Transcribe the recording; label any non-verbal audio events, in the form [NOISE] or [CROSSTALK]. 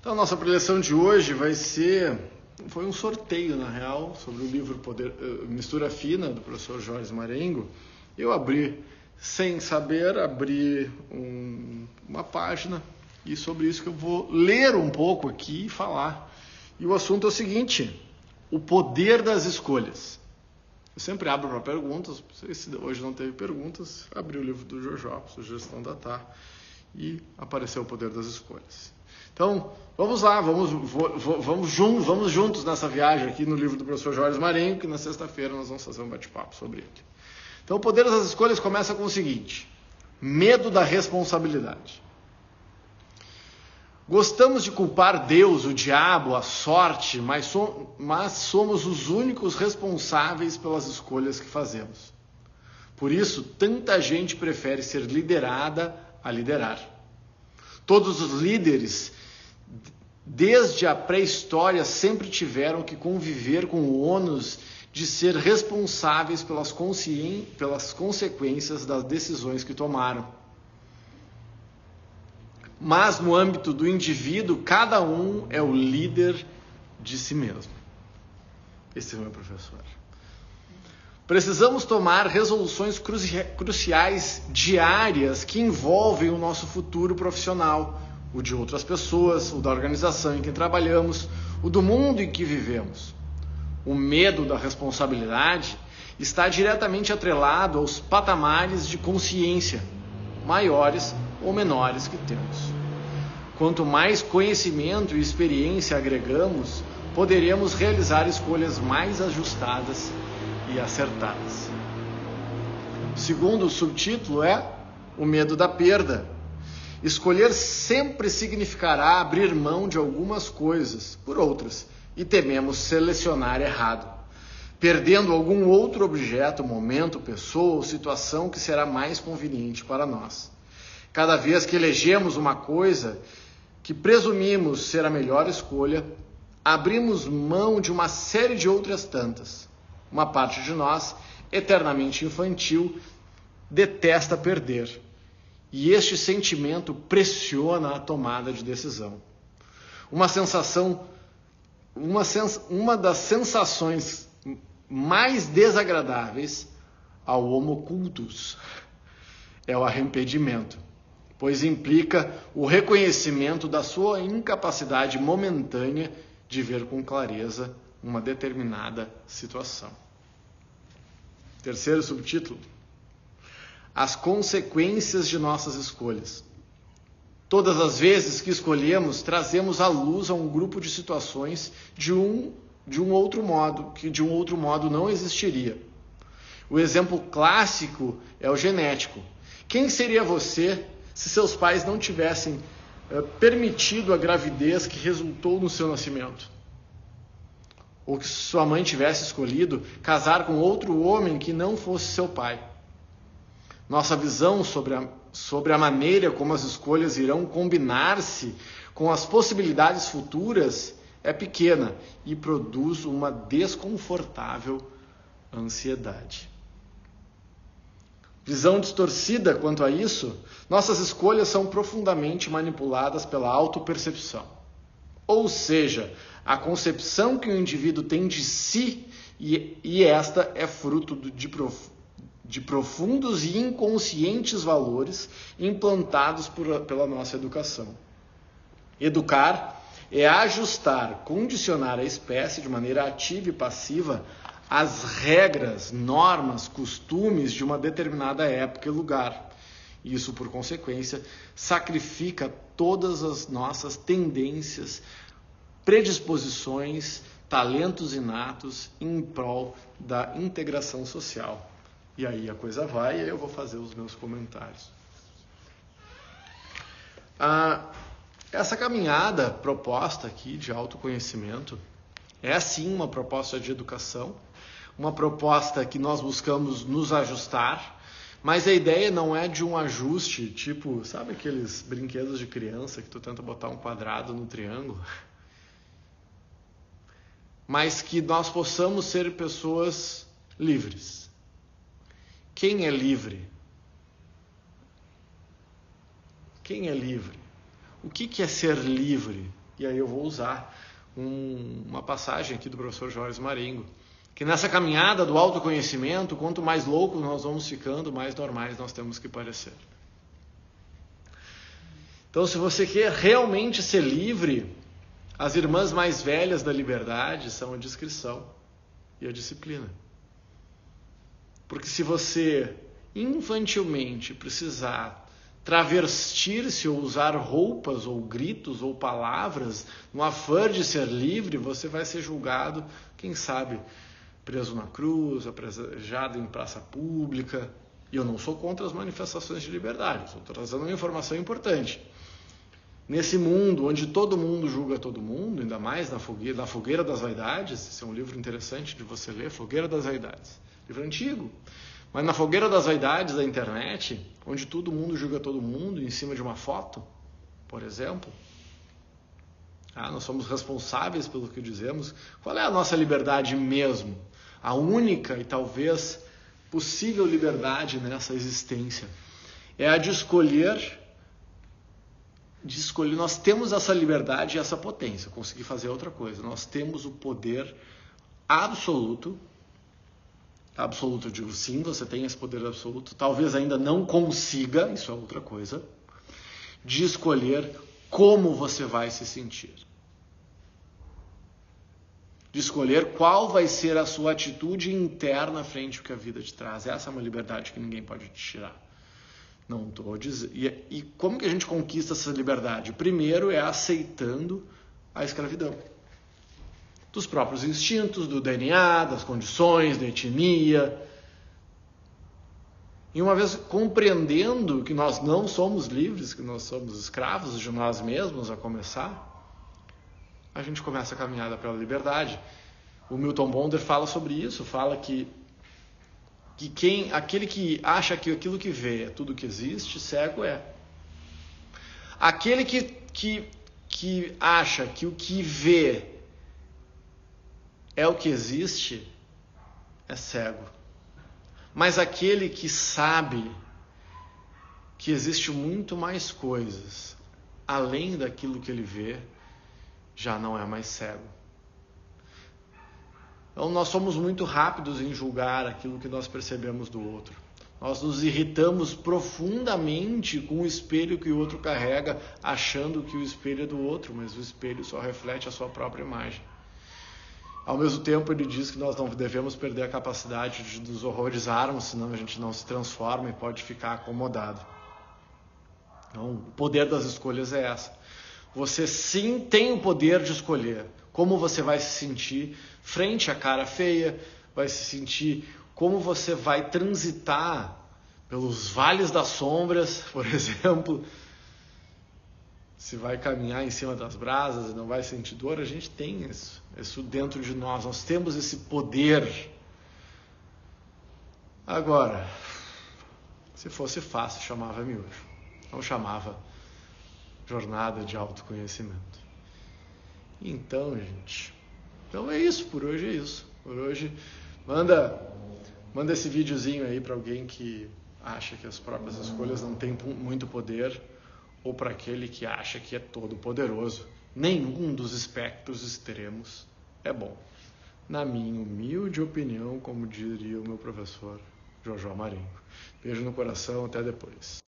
Então, a nossa preleção de hoje vai ser. Foi um sorteio, na real, sobre o livro Poder, uh, Mistura Fina, do professor Jorge Marengo. Eu abri, sem saber, abri um, uma página e sobre isso que eu vou ler um pouco aqui e falar. E o assunto é o seguinte: o poder das escolhas. Eu sempre abro para perguntas, se hoje não teve perguntas, abri o livro do Jojo, Sugestão da Tá, e apareceu o poder das escolhas. Então, vamos lá, vamos, vamos, juntos, vamos juntos nessa viagem aqui no livro do professor Jorge Marinho, que na sexta-feira nós vamos fazer um bate-papo sobre ele. Então, o poder das escolhas começa com o seguinte: medo da responsabilidade. Gostamos de culpar Deus, o diabo, a sorte, mas, so, mas somos os únicos responsáveis pelas escolhas que fazemos. Por isso, tanta gente prefere ser liderada a liderar. Todos os líderes, desde a pré-história, sempre tiveram que conviver com o ônus de ser responsáveis pelas, pelas consequências das decisões que tomaram mas no âmbito do indivíduo, cada um é o líder de si mesmo. Esse é o meu professor. Precisamos tomar resoluções cruciais diárias que envolvem o nosso futuro profissional, o de outras pessoas, o da organização em que trabalhamos, o do mundo em que vivemos. O medo da responsabilidade está diretamente atrelado aos patamares de consciência maiores ou menores que temos. Quanto mais conhecimento e experiência agregamos, poderemos realizar escolhas mais ajustadas e acertadas. O segundo subtítulo é O Medo da Perda. Escolher sempre significará abrir mão de algumas coisas por outras e tememos selecionar errado, perdendo algum outro objeto, momento, pessoa ou situação que será mais conveniente para nós. Cada vez que elegemos uma coisa que presumimos ser a melhor escolha, abrimos mão de uma série de outras tantas. Uma parte de nós, eternamente infantil, detesta perder. E este sentimento pressiona a tomada de decisão. Uma sensação, uma, sens uma das sensações mais desagradáveis ao homo cultus é o arrependimento pois implica o reconhecimento da sua incapacidade momentânea de ver com clareza uma determinada situação. Terceiro subtítulo: As consequências de nossas escolhas. Todas as vezes que escolhemos, trazemos à luz a um grupo de situações de um de um outro modo, que de um outro modo não existiria. O exemplo clássico é o genético. Quem seria você se seus pais não tivessem uh, permitido a gravidez que resultou no seu nascimento. Ou que sua mãe tivesse escolhido casar com outro homem que não fosse seu pai. Nossa visão sobre a, sobre a maneira como as escolhas irão combinar-se com as possibilidades futuras é pequena e produz uma desconfortável ansiedade visão distorcida quanto a isso, nossas escolhas são profundamente manipuladas pela autopercepção. Ou seja, a concepção que o indivíduo tem de si e, e esta é fruto de, prof, de profundos e inconscientes valores implantados por, pela nossa educação. Educar é ajustar, condicionar a espécie de maneira ativa e passiva as regras, normas, costumes de uma determinada época e lugar. Isso, por consequência, sacrifica todas as nossas tendências, predisposições, talentos inatos em prol da integração social. E aí a coisa vai e eu vou fazer os meus comentários. Ah, essa caminhada proposta aqui de autoconhecimento é sim uma proposta de educação uma proposta que nós buscamos nos ajustar, mas a ideia não é de um ajuste, tipo, sabe aqueles brinquedos de criança que tu tenta botar um quadrado no triângulo? Mas que nós possamos ser pessoas livres. Quem é livre? Quem é livre? O que é ser livre? E aí eu vou usar um, uma passagem aqui do professor Jorge Marengo, que nessa caminhada do autoconhecimento, quanto mais loucos nós vamos ficando, mais normais nós temos que parecer. Então, se você quer realmente ser livre, as irmãs mais velhas da liberdade são a discrição e a disciplina. Porque se você infantilmente precisar travestir-se ou usar roupas ou gritos ou palavras no afã de ser livre, você vai ser julgado, quem sabe, preso na cruz, apredejado em praça pública. E eu não sou contra as manifestações de liberdade, estou trazendo uma informação importante. Nesse mundo onde todo mundo julga todo mundo, ainda mais na fogueira, na fogueira das Vaidades, esse é um livro interessante de você ler, Fogueira das Vaidades, livro antigo. Mas na fogueira das vaidades da internet, onde todo mundo julga todo mundo em cima de uma foto, por exemplo, ah, nós somos responsáveis pelo que dizemos. Qual é a nossa liberdade mesmo? A única e talvez possível liberdade nessa existência é a de escolher de escolher. Nós temos essa liberdade e essa potência, conseguir fazer outra coisa. Nós temos o poder absoluto absoluto, eu digo sim, você tem esse poder absoluto, talvez ainda não consiga, isso é outra coisa, de escolher como você vai se sentir. De escolher qual vai ser a sua atitude interna frente ao que a vida te traz. Essa é uma liberdade que ninguém pode te tirar. Não estou dizendo. E, e como que a gente conquista essa liberdade? Primeiro é aceitando a escravidão dos próprios instintos, do DNA, das condições, da etnia. E uma vez compreendendo que nós não somos livres, que nós somos escravos de nós mesmos a começar, a gente começa a caminhada pela liberdade. O Milton Bonder fala sobre isso, fala que que quem aquele que acha que aquilo que vê é tudo que existe, cego é. Aquele que, que, que acha que o que vê é o que existe, é cego. Mas aquele que sabe que existe muito mais coisas além daquilo que ele vê, já não é mais cego. Então nós somos muito rápidos em julgar aquilo que nós percebemos do outro. Nós nos irritamos profundamente com o espelho que o outro carrega, achando que o espelho é do outro, mas o espelho só reflete a sua própria imagem. Ao mesmo tempo, ele diz que nós não devemos perder a capacidade de nos horrorizarmos, senão a gente não se transforma e pode ficar acomodado. Então, o poder das escolhas é essa. Você sim tem o poder de escolher como você vai se sentir frente à cara feia, vai se sentir como você vai transitar pelos vales das sombras, [LAUGHS] por exemplo, se vai caminhar em cima das brasas e não vai sentir dor, a gente tem isso, isso dentro de nós, nós temos esse poder. Agora, se fosse fácil, chamava miojo, não chamava jornada de autoconhecimento. Então, gente, então é isso, por hoje é isso. Por hoje, manda, manda esse videozinho aí para alguém que acha que as próprias escolhas não têm muito poder ou para aquele que acha que é todo poderoso. Nenhum dos espectros extremos é bom. Na minha humilde opinião, como diria o meu professor Jojo Marengo. Beijo no coração, até depois.